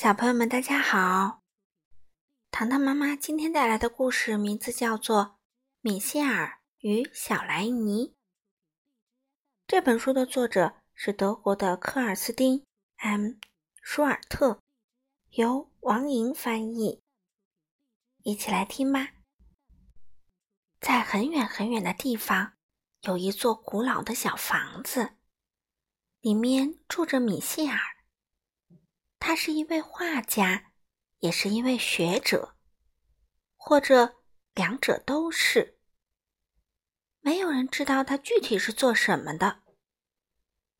小朋友们，大家好！糖糖妈妈今天带来的故事名字叫做《米歇尔与小莱尼》。这本书的作者是德国的科尔斯丁 ·M· 舒尔特，由王莹翻译。一起来听吧。在很远很远的地方，有一座古老的小房子，里面住着米歇尔。他是一位画家，也是一位学者，或者两者都是。没有人知道他具体是做什么的。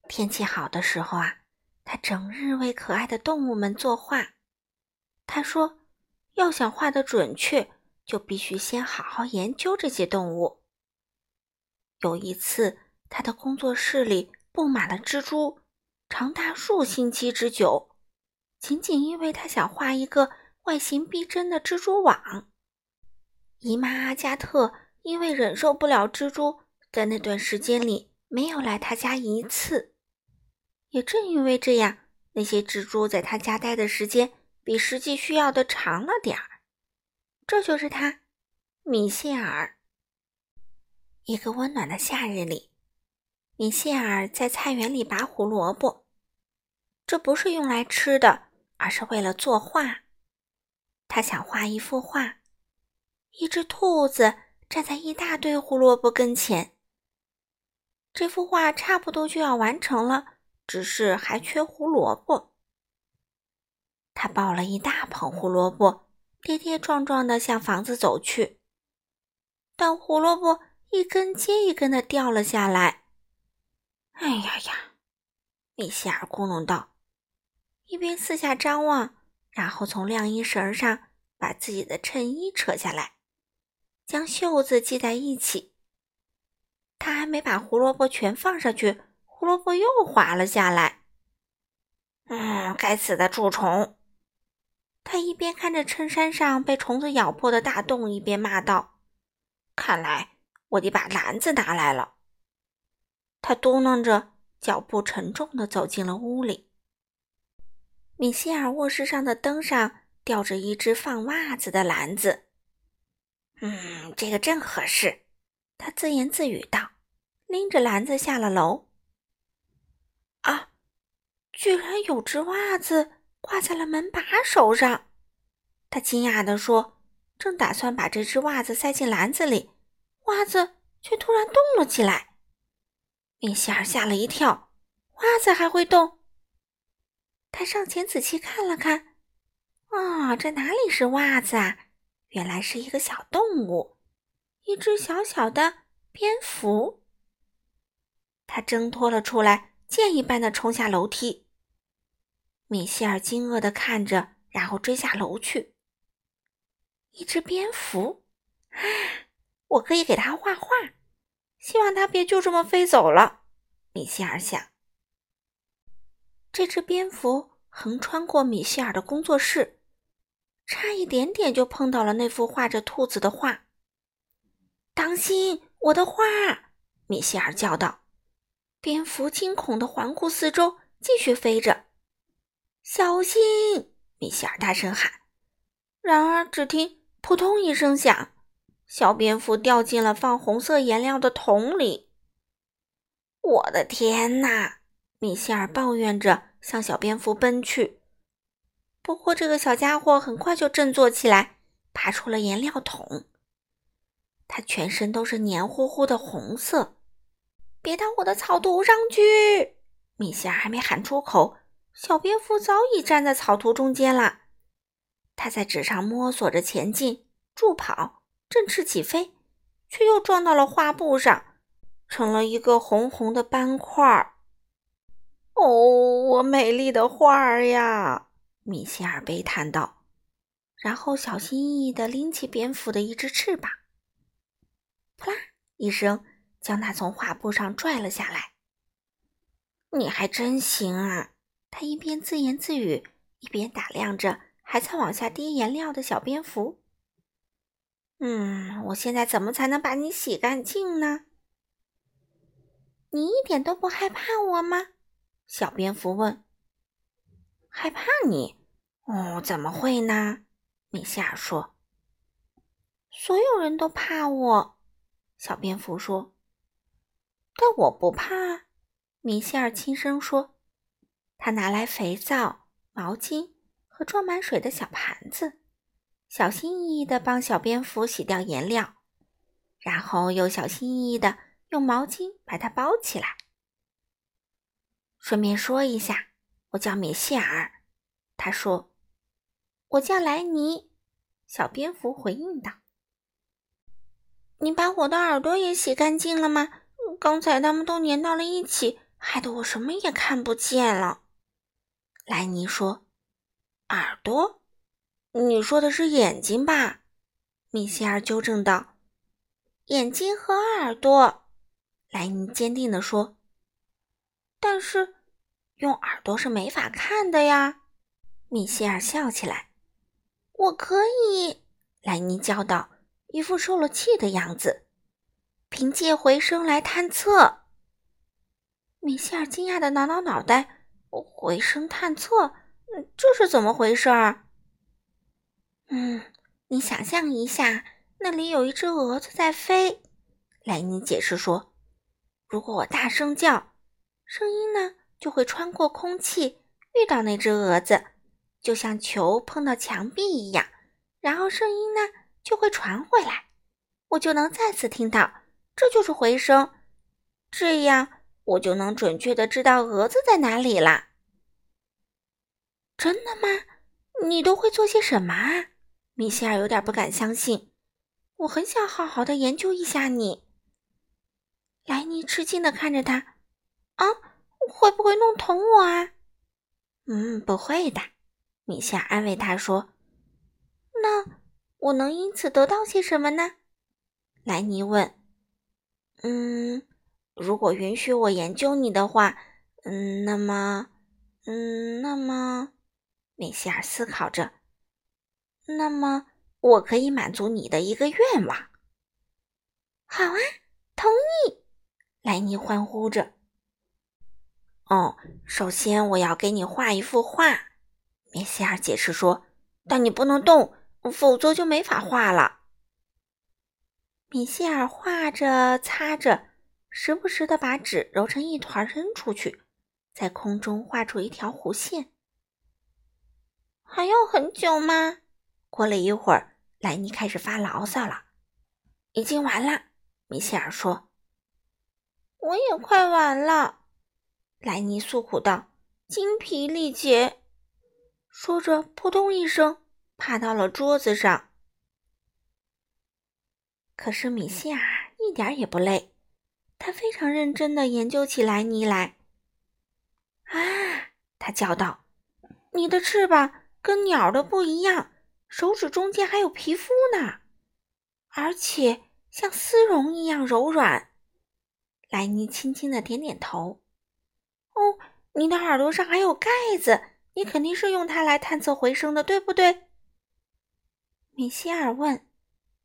天气好的时候啊，他整日为可爱的动物们作画。他说：“要想画的准确，就必须先好好研究这些动物。”有一次，他的工作室里布满了蜘蛛，长达数星期之久。仅仅因为他想画一个外形逼真的蜘蛛网。姨妈阿加特因为忍受不了蜘蛛，在那段时间里没有来他家一次。也正因为这样，那些蜘蛛在他家待的时间比实际需要的长了点儿。这就是他，米歇尔。一个温暖的夏日里，米歇尔在菜园里拔胡萝卜。这不是用来吃的。而是为了作画，他想画一幅画：一只兔子站在一大堆胡萝卜跟前。这幅画差不多就要完成了，只是还缺胡萝卜。他抱了一大捧胡萝卜，跌跌撞撞地向房子走去，但胡萝卜一根接一根地掉了下来。哎呀呀！米歇尔咕哝道。一边四下张望，然后从晾衣绳上把自己的衬衣扯下来，将袖子系在一起。他还没把胡萝卜全放上去，胡萝卜又滑了下来。嗯，该死的蛀虫！他一边看着衬衫上被虫子咬破的大洞，一边骂道：“看来我得把篮子拿来了。”他嘟囔着，脚步沉重地走进了屋里。米歇尔卧室上的灯上吊着一只放袜子的篮子。嗯，这个正合适，他自言自语道，拎着篮子下了楼。啊，居然有只袜子挂在了门把手上！他惊讶地说，正打算把这只袜子塞进篮子里，袜子却突然动了起来。米歇尔吓了一跳，袜子还会动？他上前仔细看了看，啊，这哪里是袜子啊？原来是一个小动物，一只小小的蝙蝠。他挣脱了出来，箭一般的冲下楼梯。米歇尔惊愕的看着，然后追下楼去。一只蝙蝠，啊，我可以给它画画，希望它别就这么飞走了。米歇尔想。这只蝙蝠横穿过米歇尔的工作室，差一点点就碰到了那幅画着兔子的画。当心，我的画！米歇尔叫道。蝙蝠惊恐地环顾四周，继续飞着。小心！米歇尔大声喊。然而，只听“扑通”一声响，小蝙蝠掉进了放红色颜料的桶里。我的天哪！米歇尔抱怨着向小蝙蝠奔去，不过这个小家伙很快就振作起来，爬出了颜料桶。他全身都是黏糊糊的红色。别到我的草图上去！米歇尔还没喊出口，小蝙蝠早已站在草图中间了。他在纸上摸索着前进、助跑、振翅起飞，却又撞到了画布上，成了一个红红的斑块儿。哦，我美丽的画儿呀！米歇尔悲叹道，然后小心翼翼地拎起蝙蝠的一只翅膀，扑啦一声将它从画布上拽了下来。你还真行啊！他一边自言自语，一边打量着还在往下滴颜料的小蝙蝠。嗯，我现在怎么才能把你洗干净呢？你一点都不害怕我吗？小蝙蝠问：“害怕你？哦，怎么会呢？米歇尔说。所有人都怕我，小蝙蝠说。但我不怕，米歇尔轻声说。他拿来肥皂、毛巾和装满水的小盘子，小心翼翼地帮小蝙蝠洗掉颜料，然后又小心翼翼地用毛巾把它包起来。顺便说一下，我叫米歇尔。他说：“我叫莱尼。”小蝙蝠回应道：“你把我的耳朵也洗干净了吗？刚才它们都粘到了一起，害得我什么也看不见了。”莱尼说：“耳朵？你说的是眼睛吧？”米歇尔纠正道：“眼睛和耳朵。”莱尼坚定地说：“但是用耳朵是没法看的呀。”米歇尔笑起来：“我可以。”莱尼叫道，一副受了气的样子。“凭借回声来探测。”米歇尔惊讶地挠挠脑袋。回声探测，这是怎么回事儿？嗯，你想象一下，那里有一只蛾子在飞。莱尼解释说：“如果我大声叫，声音呢就会穿过空气，遇到那只蛾子，就像球碰到墙壁一样，然后声音呢就会传回来，我就能再次听到。这就是回声，这样。”我就能准确的知道蛾子在哪里了。真的吗？你都会做些什么啊？米歇尔有点不敢相信。我很想好好的研究一下你。莱尼吃惊的看着他。啊，会不会弄疼我啊？嗯，不会的。米歇尔安慰他说。那我能因此得到些什么呢？莱尼问。嗯。如果允许我研究你的话，嗯，那么，嗯，那么，米歇尔思考着，那么我可以满足你的一个愿望。好啊，同意！莱尼欢呼着。哦，首先我要给你画一幅画，米歇尔解释说，但你不能动，否则就没法画了。米歇尔画着，擦着。时不时的把纸揉成一团扔出去，在空中画出一条弧线。还要很久吗？过了一会儿，莱尼开始发牢骚了。已经完了，米歇尔说。我也快完了，莱尼诉苦道，精疲力竭。说着，扑通一声，趴到了桌子上。可是米歇尔一点也不累。他非常认真的研究起莱尼来。啊！他叫道：“你的翅膀跟鸟的不一样，手指中间还有皮肤呢，而且像丝绒一样柔软。”莱尼轻轻的点点头。“哦，你的耳朵上还有盖子，你肯定是用它来探测回声的，对不对？”米歇尔问。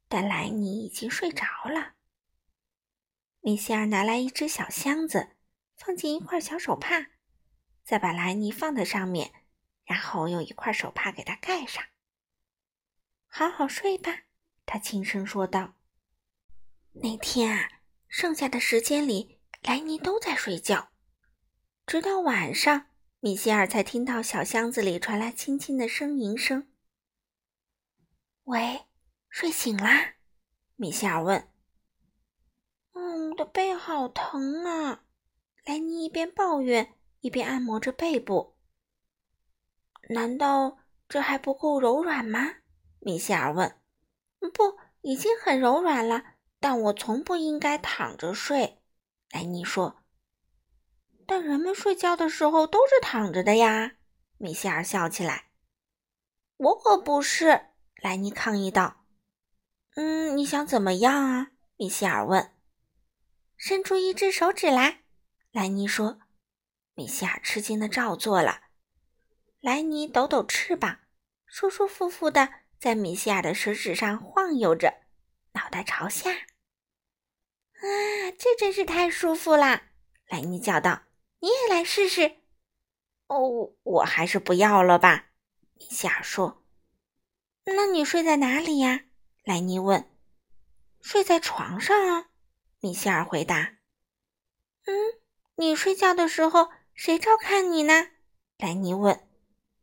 但莱尼已经睡着了。米歇尔拿来一只小箱子，放进一块小手帕，再把莱尼放在上面，然后用一块手帕给它盖上。好好睡吧，他轻声说道。那天啊，剩下的时间里，莱尼都在睡觉，直到晚上，米歇尔才听到小箱子里传来轻轻的呻吟声。“喂，睡醒啦？”米歇尔问。嗯我的背好疼啊！莱尼一边抱怨，一边按摩着背部。难道这还不够柔软吗？米歇尔问。不，已经很柔软了。但我从不应该躺着睡，莱尼说。但人们睡觉的时候都是躺着的呀！米歇尔笑起来。我可不是，莱尼抗议道。嗯，你想怎么样啊？米歇尔问。伸出一只手指来，莱尼说。米歇尔吃惊的照做了。莱尼抖抖翅膀，舒舒服服的在米歇尔的手指上晃悠着，脑袋朝下。啊，这真是太舒服啦！莱尼叫道：“你也来试试。”哦，我还是不要了吧。米歇尔说。“那你睡在哪里呀？”莱尼问。“睡在床上啊。”米歇尔回答。“嗯，你睡觉的时候谁照看你呢？”莱尼问。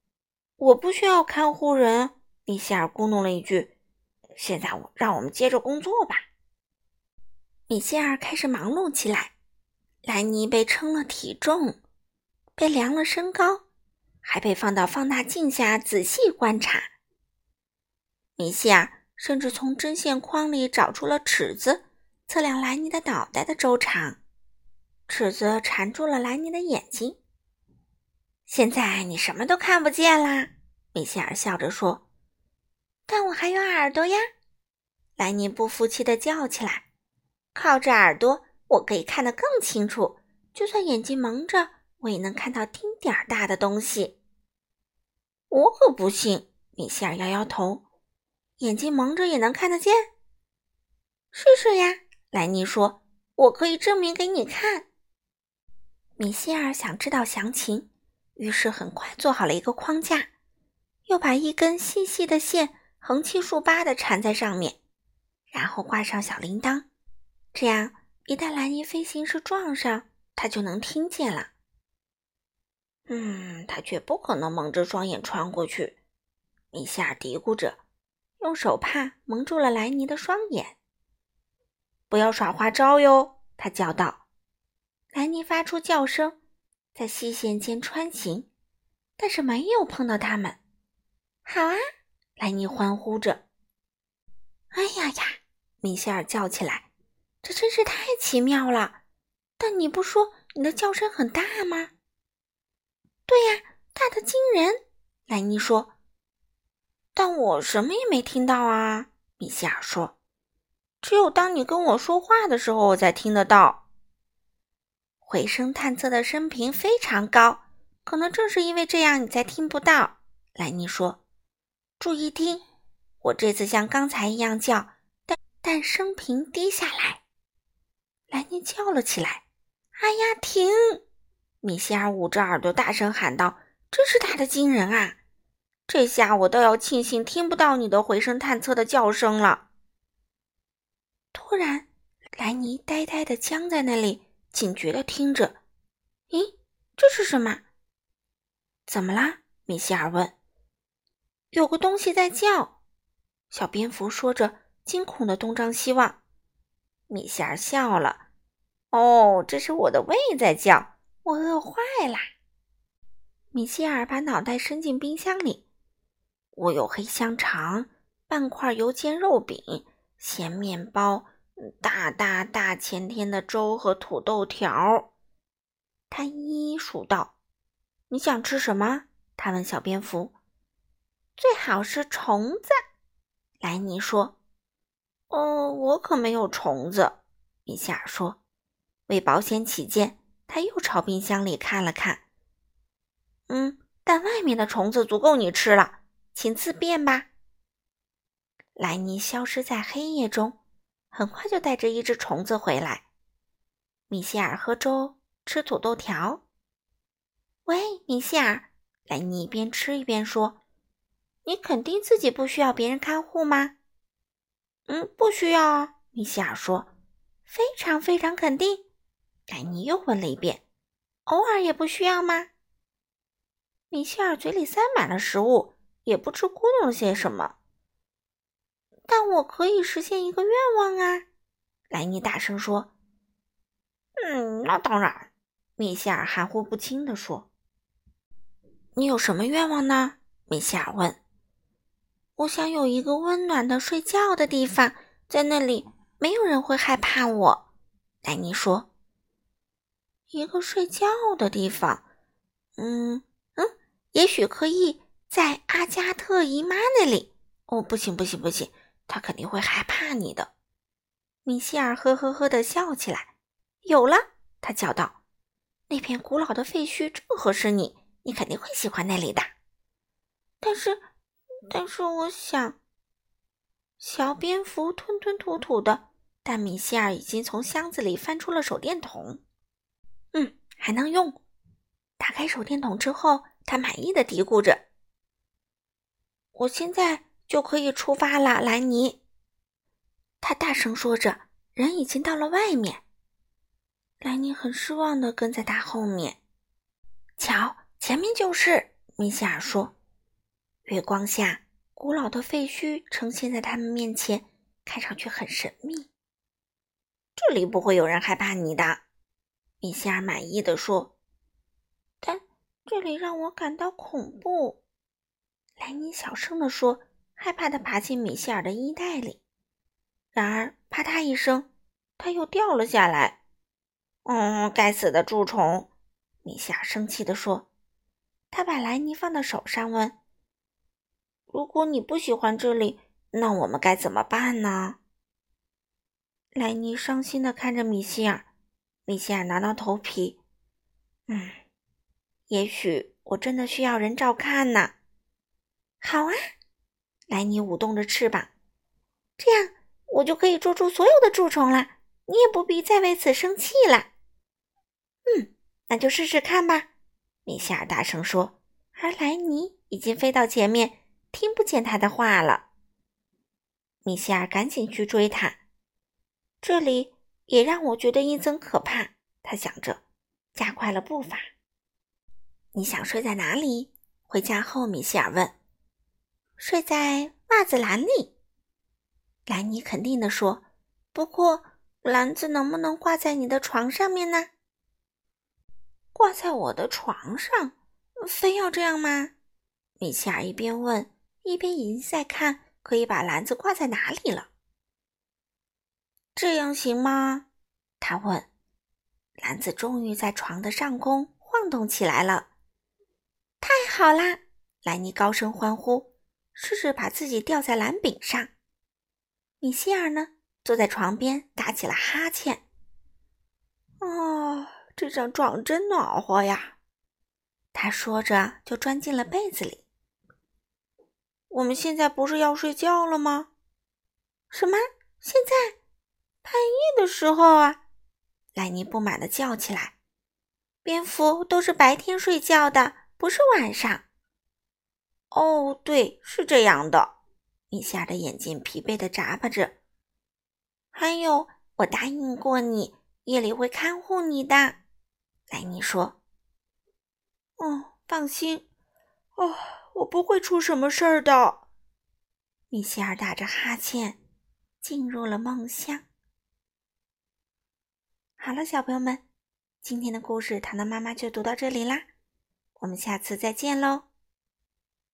“我不需要看护人。”米歇尔咕哝了一句。“现在我让我们接着工作吧。”米歇尔开始忙碌起来。莱尼被称了体重，被量了身高，还被放到放大镜下仔细观察。米歇尔甚至从针线筐里找出了尺子。测量莱尼的脑袋的周长，尺子缠住了莱尼的眼睛。现在你什么都看不见啦，米歇尔笑着说。但我还有耳朵呀，莱尼不服气地叫起来。靠着耳朵，我可以看得更清楚，就算眼睛蒙着，我也能看到丁点儿大的东西。我可不信，米歇尔摇摇头。眼睛蒙着也能看得见？试试呀。莱尼说：“我可以证明给你看。”米歇尔想知道详情，于是很快做好了一个框架，又把一根细细的线横七竖八的缠在上面，然后挂上小铃铛，这样一旦莱尼飞行时撞上，他就能听见了。嗯，他却不可能蒙着双眼穿过去。米歇尔嘀咕着，用手帕蒙住了莱尼的双眼。不要耍花招哟！他叫道。莱尼发出叫声，在细线间穿行，但是没有碰到他们。好啊！莱尼欢呼着。哎呀呀！米歇尔叫起来：“这真是太奇妙了！但你不说你的叫声很大吗？”“对呀，大的惊人。”莱尼说。“但我什么也没听到啊！”米歇尔说。只有当你跟我说话的时候，我才听得到。回声探测的声频非常高，可能正是因为这样，你才听不到。莱尼说：“注意听，我这次像刚才一样叫，但但声频低下来。”叫了起来：“哎呀，停！”米歇尔捂着耳朵大声喊道：“真是大的惊人啊！这下我倒要庆幸听不到你的回声探测的叫声了。”突然，莱尼呆呆地僵在那里，警觉地听着。咦，这是什么？怎么啦？米歇尔问。有个东西在叫。小蝙蝠说着，惊恐地东张西望。米歇尔笑了。哦，这是我的胃在叫，我饿坏啦。米歇尔把脑袋伸进冰箱里。我有黑香肠，半块油煎肉饼。咸面包，大大大前天的粥和土豆条。他一一数道：“你想吃什么？”他问小蝙蝠。“最好是虫子。”莱尼说。“哦，我可没有虫子。”米歇尔说。为保险起见，他又朝冰箱里看了看。“嗯，但外面的虫子足够你吃了，请自便吧。”莱尼消失在黑夜中，很快就带着一只虫子回来。米歇尔喝粥，吃土豆条。喂，米歇尔，莱尼一边吃一边说：“你肯定自己不需要别人看护吗？”“嗯，不需要啊。”米歇尔说。“非常非常肯定。”莱尼又问了一遍。“偶尔也不需要吗？”米歇尔嘴里塞满了食物，也不知咕哝些什么。但我可以实现一个愿望啊！莱尼大声说。“嗯，那当然。”米歇尔含糊不清地说。“你有什么愿望呢？”米歇尔问。“我想有一个温暖的睡觉的地方，在那里没有人会害怕我。”莱尼说。“一个睡觉的地方？嗯嗯，也许可以在阿加特姨妈那里。哦，不行不行不行！”她肯定会害怕你的，米歇尔呵呵呵的笑起来。有了，他叫道：“那片古老的废墟正合适你，你肯定会喜欢那里的。”但是，但是我想，小蝙蝠吞吞吐吐的，但米歇尔已经从箱子里翻出了手电筒。还能用。打开手电筒之后，他满意的嘀咕着：“我现在就可以出发了，莱尼。”他大声说着，人已经到了外面。莱尼很失望的跟在他后面。瞧，前面就是，米歇尔说。月光下，古老的废墟呈现在他们面前，看上去很神秘。这里不会有人害怕你的，米歇尔满意的说。但这里让我感到恐怖，莱尼小声的说，害怕的爬进米歇尔的衣袋里。然而，啪嗒一声，他又掉了下来。嗯，该死的蛀虫！米歇尔生气的说。他把莱尼放到手上，问。如果你不喜欢这里，那我们该怎么办呢？莱尼伤心的看着米歇尔，米歇尔挠挠头皮，嗯，也许我真的需要人照看呢。好啊，莱尼舞动着翅膀，这样我就可以捉住所有的蛀虫了，你也不必再为此生气了。嗯，那就试试看吧，米歇尔大声说，而莱尼已经飞到前面。听不见他的话了，米歇尔赶紧去追他。这里也让我觉得阴森可怕。他想着，加快了步伐。你想睡在哪里？回家后，米歇尔问。睡在袜子篮里，兰尼肯定地说。不过，篮子能不能挂在你的床上面呢？挂在我的床上？非要这样吗？米歇尔一边问。一边已经在看可以把篮子挂在哪里了，这样行吗？他问。篮子终于在床的上空晃动起来了，太好啦！莱尼高声欢呼，试着把自己吊在篮柄上。米歇尔呢，坐在床边打起了哈欠。啊，这张床真暖和呀！他说着就钻进了被子里。我们现在不是要睡觉了吗？什么？现在半夜的时候啊！莱尼不满的叫起来：“蝙蝠都是白天睡觉的，不是晚上。”哦，对，是这样的。米歇尔的眼睛疲惫的眨巴着。还有，我答应过你，夜里会看护你的。莱尼说：“哦，放心。”哦。我不会出什么事儿的。米歇尔打着哈欠，进入了梦乡。好了，小朋友们，今天的故事糖糖妈妈就读到这里啦，我们下次再见喽。